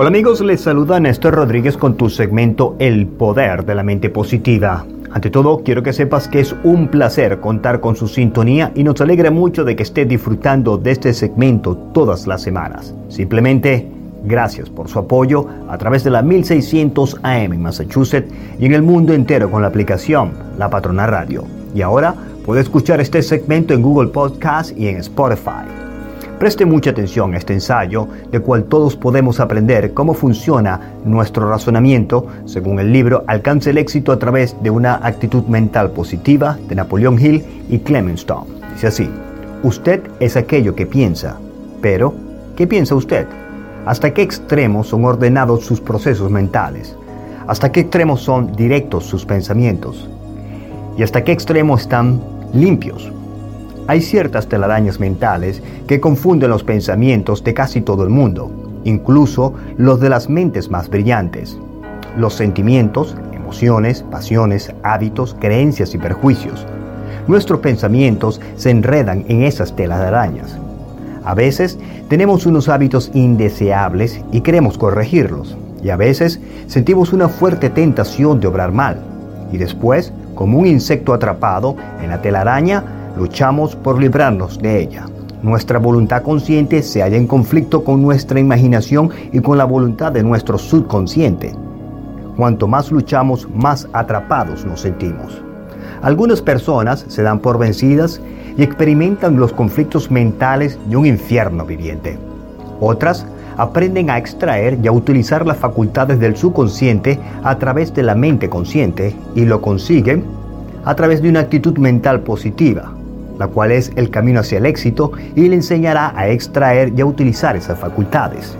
Hola amigos, les saluda Néstor Rodríguez con tu segmento El Poder de la Mente Positiva. Ante todo, quiero que sepas que es un placer contar con su sintonía y nos alegra mucho de que esté disfrutando de este segmento todas las semanas. Simplemente, gracias por su apoyo a través de la 1600 AM en Massachusetts y en el mundo entero con la aplicación La Patrona Radio. Y ahora puede escuchar este segmento en Google Podcast y en Spotify. Preste mucha atención a este ensayo, de cual todos podemos aprender cómo funciona nuestro razonamiento, según el libro Alcance el éxito a través de una actitud mental positiva de Napoleón Hill y Clement Stone. Dice así, usted es aquello que piensa, pero ¿qué piensa usted? ¿Hasta qué extremos son ordenados sus procesos mentales? ¿Hasta qué extremos son directos sus pensamientos? ¿Y hasta qué extremo están limpios? Hay ciertas telarañas mentales que confunden los pensamientos de casi todo el mundo, incluso los de las mentes más brillantes. Los sentimientos, emociones, pasiones, hábitos, creencias y perjuicios. Nuestros pensamientos se enredan en esas telarañas. A veces tenemos unos hábitos indeseables y queremos corregirlos, y a veces sentimos una fuerte tentación de obrar mal, y después, como un insecto atrapado en la telaraña, luchamos por librarnos de ella. Nuestra voluntad consciente se halla en conflicto con nuestra imaginación y con la voluntad de nuestro subconsciente. Cuanto más luchamos, más atrapados nos sentimos. Algunas personas se dan por vencidas y experimentan los conflictos mentales de un infierno viviente. Otras aprenden a extraer y a utilizar las facultades del subconsciente a través de la mente consciente y lo consiguen a través de una actitud mental positiva, la cual es el camino hacia el éxito y le enseñará a extraer y a utilizar esas facultades.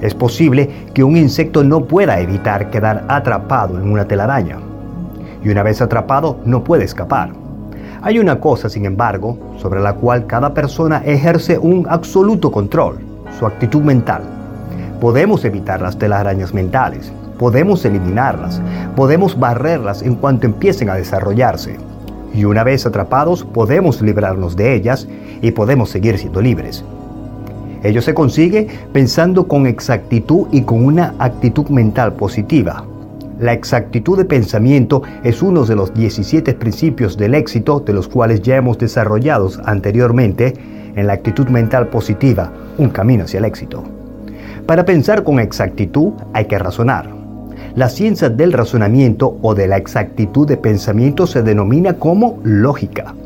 Es posible que un insecto no pueda evitar quedar atrapado en una telaraña. Y una vez atrapado, no puede escapar. Hay una cosa, sin embargo, sobre la cual cada persona ejerce un absoluto control, su actitud mental. Podemos evitar las telarañas mentales, podemos eliminarlas, podemos barrerlas en cuanto empiecen a desarrollarse y una vez atrapados podemos librarnos de ellas y podemos seguir siendo libres. Ello se consigue pensando con exactitud y con una actitud mental positiva. La exactitud de pensamiento es uno de los 17 principios del éxito de los cuales ya hemos desarrollado anteriormente en la actitud mental positiva, un camino hacia el éxito. Para pensar con exactitud hay que razonar. La ciencia del razonamiento o de la exactitud de pensamiento se denomina como lógica.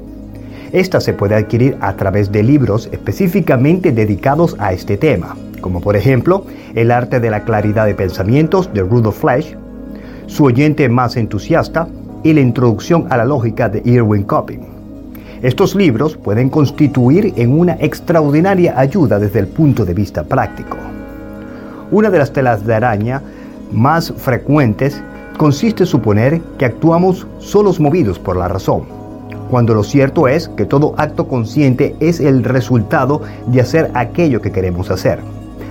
Esta se puede adquirir a través de libros específicamente dedicados a este tema, como por ejemplo El arte de la claridad de pensamientos de Rudolf Flesch, Su oyente más entusiasta y La introducción a la lógica de Irwin Copping. Estos libros pueden constituir en una extraordinaria ayuda desde el punto de vista práctico. Una de las telas de araña más frecuentes consiste en suponer que actuamos solos movidos por la razón, cuando lo cierto es que todo acto consciente es el resultado de hacer aquello que queremos hacer.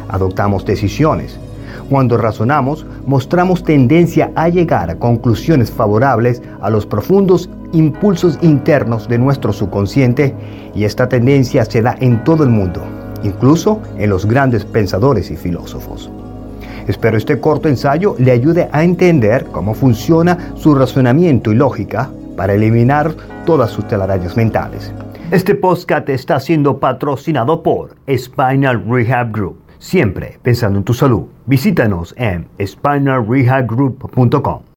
Adoptamos decisiones. Cuando razonamos, mostramos tendencia a llegar a conclusiones favorables a los profundos impulsos internos de nuestro subconsciente y esta tendencia se da en todo el mundo, incluso en los grandes pensadores y filósofos. Espero este corto ensayo le ayude a entender cómo funciona su razonamiento y lógica para eliminar todas sus telarañas mentales. Este podcast está siendo patrocinado por Spinal Rehab Group. Siempre pensando en tu salud. Visítanos en spinalrehabgroup.com.